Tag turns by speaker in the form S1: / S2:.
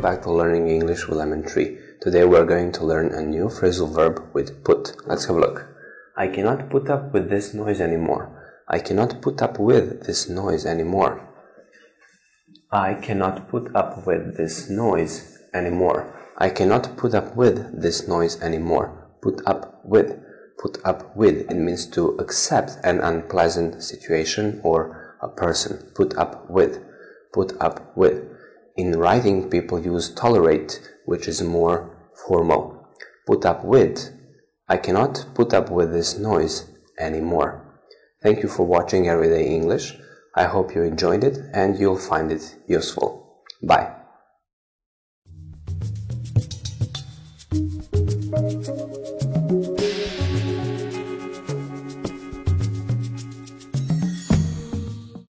S1: learning English with Lemon Tree. Today we're going to learn a new phrasal verb with put. Let's have a look. I cannot put up with this noise anymore. I cannot put up with this noise anymore. I cannot put up with this noise anymore. I cannot put up with this noise anymore. Put up with. Put up with. It means to accept an unpleasant situation or a person. Put up with. Put up with. In writing, people use tolerate, which is more formal. Put up with. I cannot put up with this noise anymore. Thank you for watching Everyday English. I hope you enjoyed it and you'll find it useful. Bye.